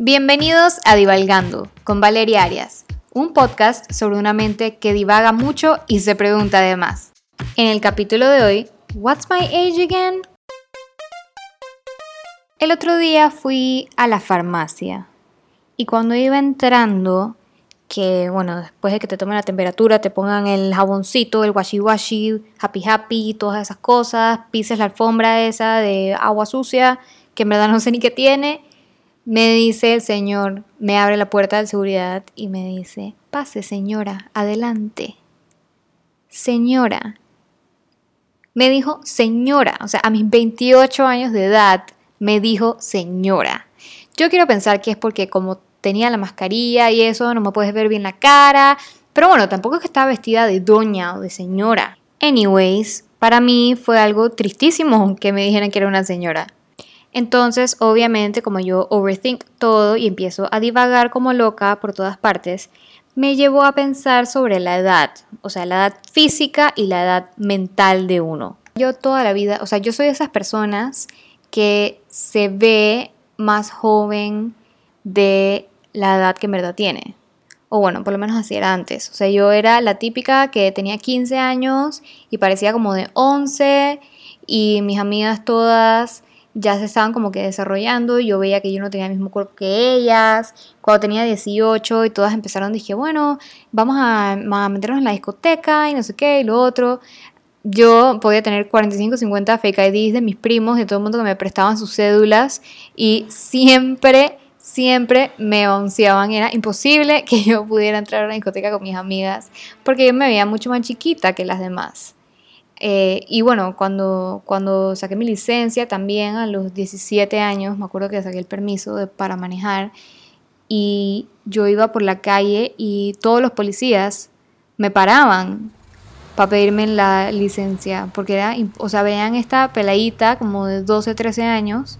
Bienvenidos a Divalgando con Valeria Arias, un podcast sobre una mente que divaga mucho y se pregunta además. En el capítulo de hoy, What's my age again? El otro día fui a la farmacia y cuando iba entrando, que bueno, después de que te tomen la temperatura, te pongan el jaboncito, el washi washi, happy happy, todas esas cosas, pises la alfombra esa de agua sucia, que en verdad no sé ni qué tiene, me dice el señor, me abre la puerta de seguridad y me dice, pase señora, adelante. Señora. Me dijo señora, o sea, a mis 28 años de edad me dijo señora. Yo quiero pensar que es porque como tenía la mascarilla y eso, no me puedes ver bien la cara, pero bueno, tampoco es que estaba vestida de doña o de señora. Anyways, para mí fue algo tristísimo que me dijeran que era una señora. Entonces, obviamente, como yo overthink todo y empiezo a divagar como loca por todas partes, me llevó a pensar sobre la edad, o sea, la edad física y la edad mental de uno. Yo toda la vida, o sea, yo soy de esas personas que se ve más joven de la edad que en verdad tiene. O bueno, por lo menos así era antes. O sea, yo era la típica que tenía 15 años y parecía como de 11 y mis amigas todas ya se estaban como que desarrollando, yo veía que yo no tenía el mismo cuerpo que ellas, cuando tenía 18 y todas empezaron, dije, bueno, vamos a, meternos en la discoteca y no sé qué y lo otro. Yo podía tener 45, 50 fake IDs de mis primos, de todo el mundo que me prestaban sus cédulas y siempre, siempre me onceaban. Era imposible que yo pudiera entrar a una discoteca con mis amigas porque yo me veía mucho más chiquita que las demás. Eh, y bueno, cuando, cuando saqué mi licencia también a los 17 años, me acuerdo que saqué el permiso para manejar y yo iba por la calle y todos los policías me paraban para pedirme la licencia, porque era, o sea, veían esta peladita como de 12, 13 años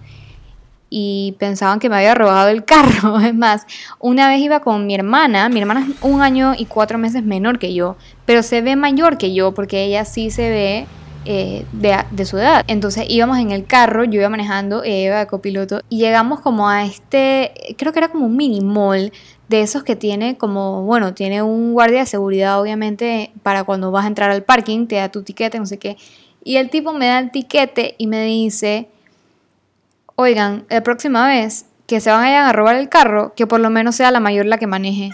y pensaban que me había robado el carro. Es más, una vez iba con mi hermana, mi hermana es un año y cuatro meses menor que yo, pero se ve mayor que yo porque ella sí se ve eh, de, su edad. Entonces íbamos en el carro, yo iba manejando, ella iba de copiloto y llegamos como a este, creo que era como un mini mall de esos que tiene como, bueno, tiene un guardia de seguridad obviamente para cuando vas a entrar al parking, te da tu tiquete, no sé qué. Y el tipo me da el tiquete y me dice oigan, la próxima vez que se vayan a robar el carro, que por lo menos sea la mayor la que maneje.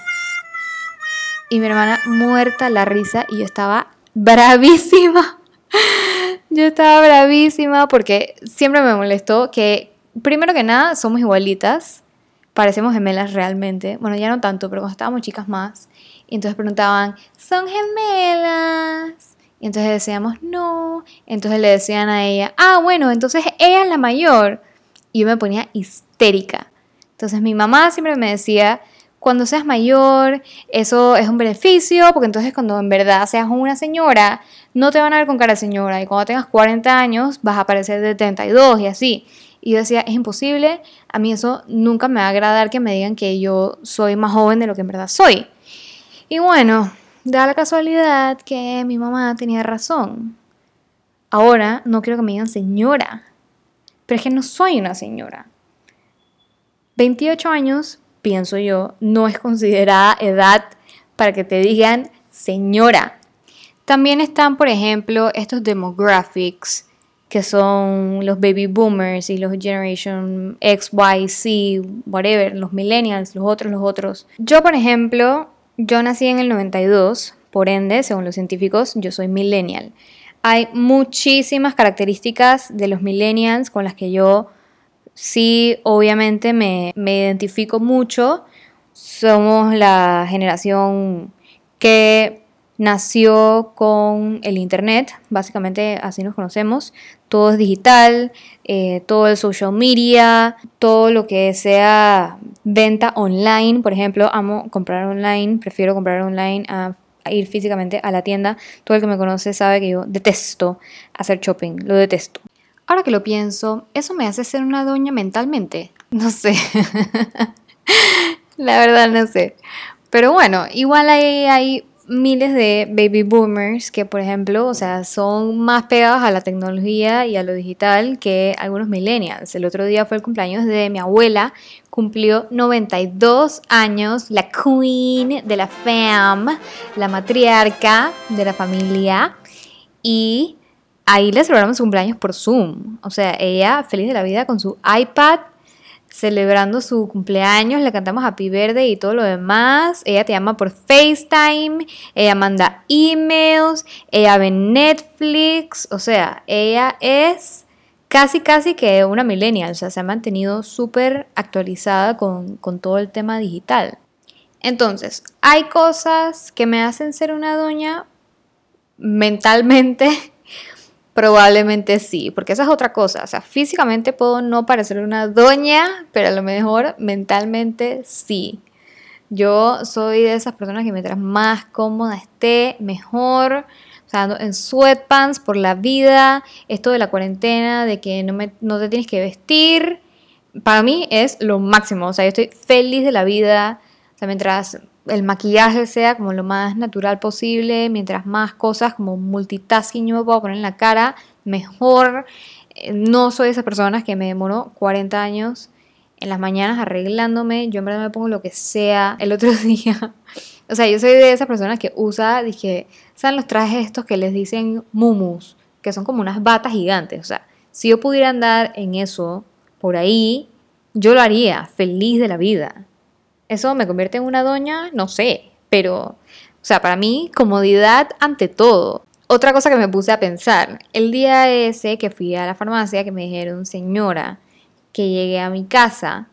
Y mi hermana muerta la risa y yo estaba bravísima. Yo estaba bravísima porque siempre me molestó que, primero que nada, somos igualitas. Parecemos gemelas realmente. Bueno, ya no tanto, pero cuando estábamos chicas más. Y entonces preguntaban, ¿son gemelas? Y entonces decíamos, no. Entonces le decían a ella, ah, bueno, entonces ella es la mayor y yo me ponía histérica. Entonces mi mamá siempre me decía, cuando seas mayor, eso es un beneficio, porque entonces cuando en verdad seas una señora, no te van a ver con cara de señora, y cuando tengas 40 años vas a parecer de 32 y así. Y yo decía, es imposible, a mí eso nunca me va a agradar que me digan que yo soy más joven de lo que en verdad soy. Y bueno, da la casualidad que mi mamá tenía razón. Ahora no quiero que me digan señora, pero es que no soy una señora. 28 años, pienso yo, no es considerada edad para que te digan señora. También están, por ejemplo, estos demographics, que son los baby boomers y los generation X, Y, Z, whatever, los millennials, los otros, los otros. Yo, por ejemplo, yo nací en el 92, por ende, según los científicos, yo soy millennial. Hay muchísimas características de los millennials con las que yo sí, obviamente, me, identifico mucho. Somos la generación que nació con el Internet, básicamente así nos conocemos. Todo es digital, eh, todo el social media, todo lo que sea venta online. Por ejemplo, amo comprar online, prefiero comprar online a ir físicamente a la tienda. Todo el que me conoce sabe que yo detesto hacer shopping, lo detesto. Ahora que lo pienso, ¿eso me hace ser una doña mentalmente? No sé. la verdad no sé. Pero bueno, igual hay, miles de baby boomers que, por ejemplo, o sea, son más pegados a la tecnología y a lo digital que algunos millennials. El otro día fue el cumpleaños de mi abuela, cumplió 92 años, la queen de la fam, la matriarca de la familia, y ahí le celebramos su cumpleaños por Zoom. O sea, ella feliz de la vida con su iPad celebrando su cumpleaños, le cantamos Happy Birthday y todo lo demás. Ella te llama por FaceTime, ella manda emails, ella ve Netflix, o sea, ella es casi, casi que una millennial, o sea, se ha mantenido súper actualizada con, con todo el tema digital. Entonces, hay cosas que me hacen ser una doña mentalmente Probablemente sí, porque esa es otra cosa. O sea, físicamente puedo no parecer una doña, pero a lo mejor mentalmente sí. Yo soy de esas personas que mientras más cómoda esté, mejor. O sea, ando en sweatpants por la vida. Esto de la cuarentena, de que no, me, no te tienes que vestir. Para mí es lo máximo. O sea, yo estoy feliz de la vida. O sea, mientras el maquillaje sea como lo más natural posible, mientras más cosas como multitasking yo me puedo poner en la cara, mejor. Eh, no soy de esas personas que me demoro 40 años en las mañanas arreglándome, yo en verdad me pongo lo que sea el otro día. O sea, yo soy de esas personas que usa, dije, ¿saben los trajes estos que les dicen mumus? Que son como unas batas gigantes. O sea, si yo pudiera andar en eso por ahí, yo lo haría, feliz de la vida. ¿Eso me convierte en una doña? No sé, pero, o sea, para mí, comodidad ante todo. Otra cosa que me puse a pensar, el día ese que fui a la farmacia, que me dijeron, señora, que llegué a mi casa,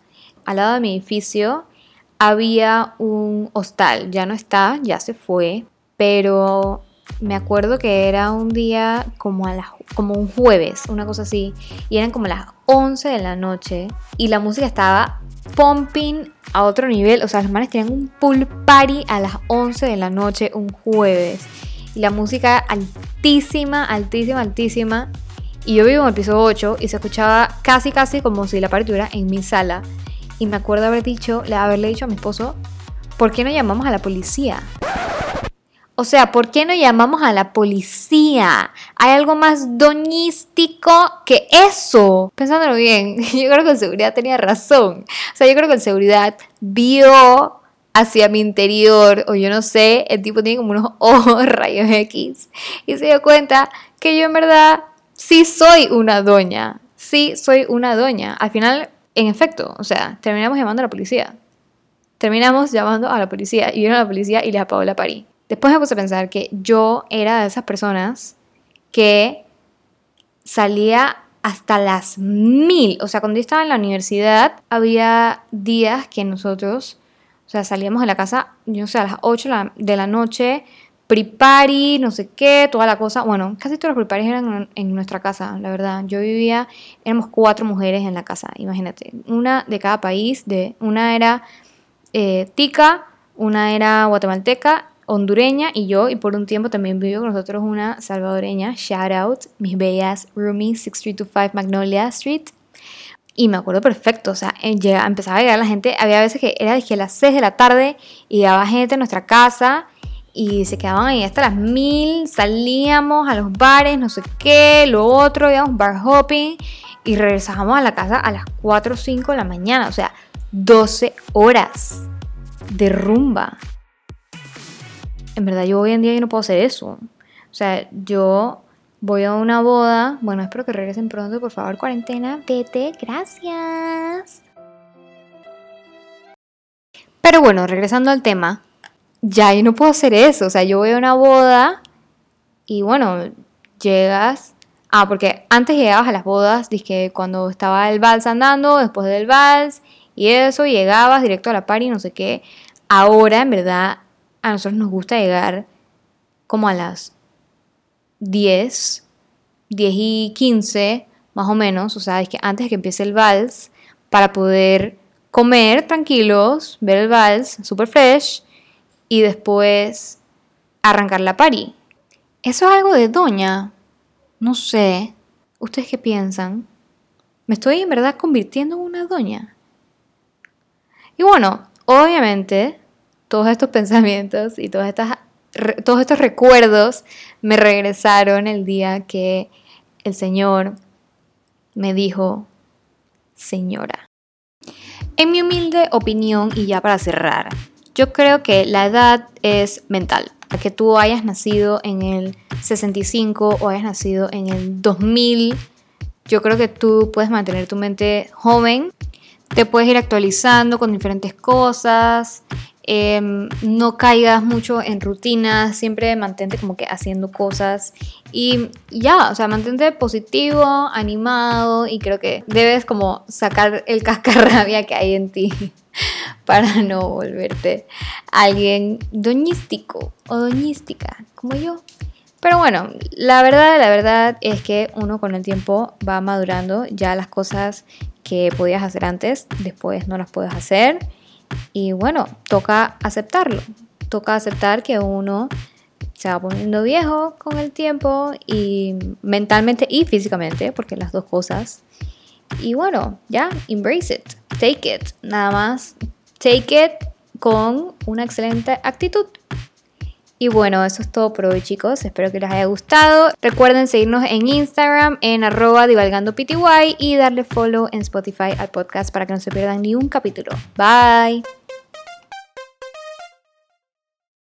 al lado de mi edificio había un hostal, ya no está, ya se fue, pero me acuerdo que era un día como, a la, como un jueves, una cosa así, y eran como las 11 de la noche y la música estaba pumping a otro nivel. O sea, los manes tenían un pool party a las 11 de la noche un jueves. Y la música altísima, altísima, altísima. Y yo vivo en el piso 8 y se escuchaba casi, casi como si la party estuviera en mi sala. Y me acuerdo haber dicho, haberle dicho a mi esposo, ¿por qué no llamamos a la policía? O sea, ¿por qué no llamamos a la policía? Hay algo más doñístico que eso. Pensándolo bien, yo creo que el seguridad tenía razón. O sea, yo creo que el seguridad vio hacia mi interior, o yo no sé, el tipo tiene como unos ojos rayos X, y se dio cuenta que yo en verdad sí soy una doña. Sí soy una doña. Al final, en efecto, o sea, terminamos llamando a la policía. Terminamos llamando a la policía, y vieron a la policía y les apagó la parí. Después me puse a pensar que yo era de esas personas que salía hasta las mil. O sea, cuando yo estaba en la universidad, había días que nosotros, o sea, salíamos de la casa, yo no sé, a las 8 de la noche, pre no sé qué, toda la cosa. Bueno, casi todos los pre eran en nuestra casa, la verdad. Yo vivía, éramos cuatro mujeres en la casa, imagínate. Una de cada país, de, una era eh, tica, una era guatemalteca hondureña y yo, y por un tiempo también vivió con nosotros una salvadoreña, shout out, mis bellas roomies, 6325 Magnolia Street. Y me acuerdo perfecto, o sea, empezaba a llegar la gente, había veces que era de las 6 de la tarde y llegaba gente a nuestra casa y se quedaban ahí hasta las mil, salíamos a los bares, no sé qué, lo otro, íbamos bar hopping y regresábamos a la casa a las 4 o 5 de la mañana, o sea, 12 horas de rumba en verdad yo hoy en día yo no puedo hacer eso. O sea, yo voy a una boda, bueno, espero que regresen pronto, por favor, cuarentena, vete, gracias. Pero bueno, regresando al tema, ya yo no puedo hacer eso, o sea, yo voy a una boda y bueno, llegas, ah, porque antes llegabas a las bodas, dije cuando estaba el vals andando, después del vals y eso, llegabas directo a la party, no sé qué. Ahora, en verdad, a nosotros nos gusta llegar como a las 10, 10 y 15, más o menos, o sea, es que antes de que empiece el vals, para poder comer tranquilos, ver el vals, super fresh, y después arrancar la party. Eso es algo de doña. No sé. ¿Ustedes qué piensan? ¿Me estoy en verdad convirtiendo en una doña? Y bueno, obviamente todos estos pensamientos y estas todos estos recuerdos me regresaron el día que el Señor me dijo, señora. En mi humilde opinión, y ya para cerrar, yo creo que la edad es mental. Que tú hayas nacido en el 65 o hayas nacido en el 2000, yo creo que tú puedes mantener tu mente joven, te puedes ir actualizando con diferentes cosas, Em, no caigas mucho en rutinas, siempre mantente como que haciendo cosas y ya, o sea, mantente positivo, animado y creo que debes como sacar el cascarrabia que hay en ti para no volverte alguien doñístico o doñística como yo. Pero bueno, la verdad, la verdad es que uno con el tiempo va madurando, ya las cosas que podías hacer antes, después no las puedes hacer y bueno, toca aceptarlo. Toca aceptar que uno se va poniendo viejo con el tiempo y mentalmente y físicamente, porque las dos cosas. Y bueno, ya, embrace it, take it, nada más, take it con una excelente actitud. Y bueno, eso es todo por hoy chicos, espero que les haya gustado. Recuerden seguirnos en Instagram en arroba divalgandopty y darle follow en Spotify al podcast para que no se pierdan ni un capítulo. Bye.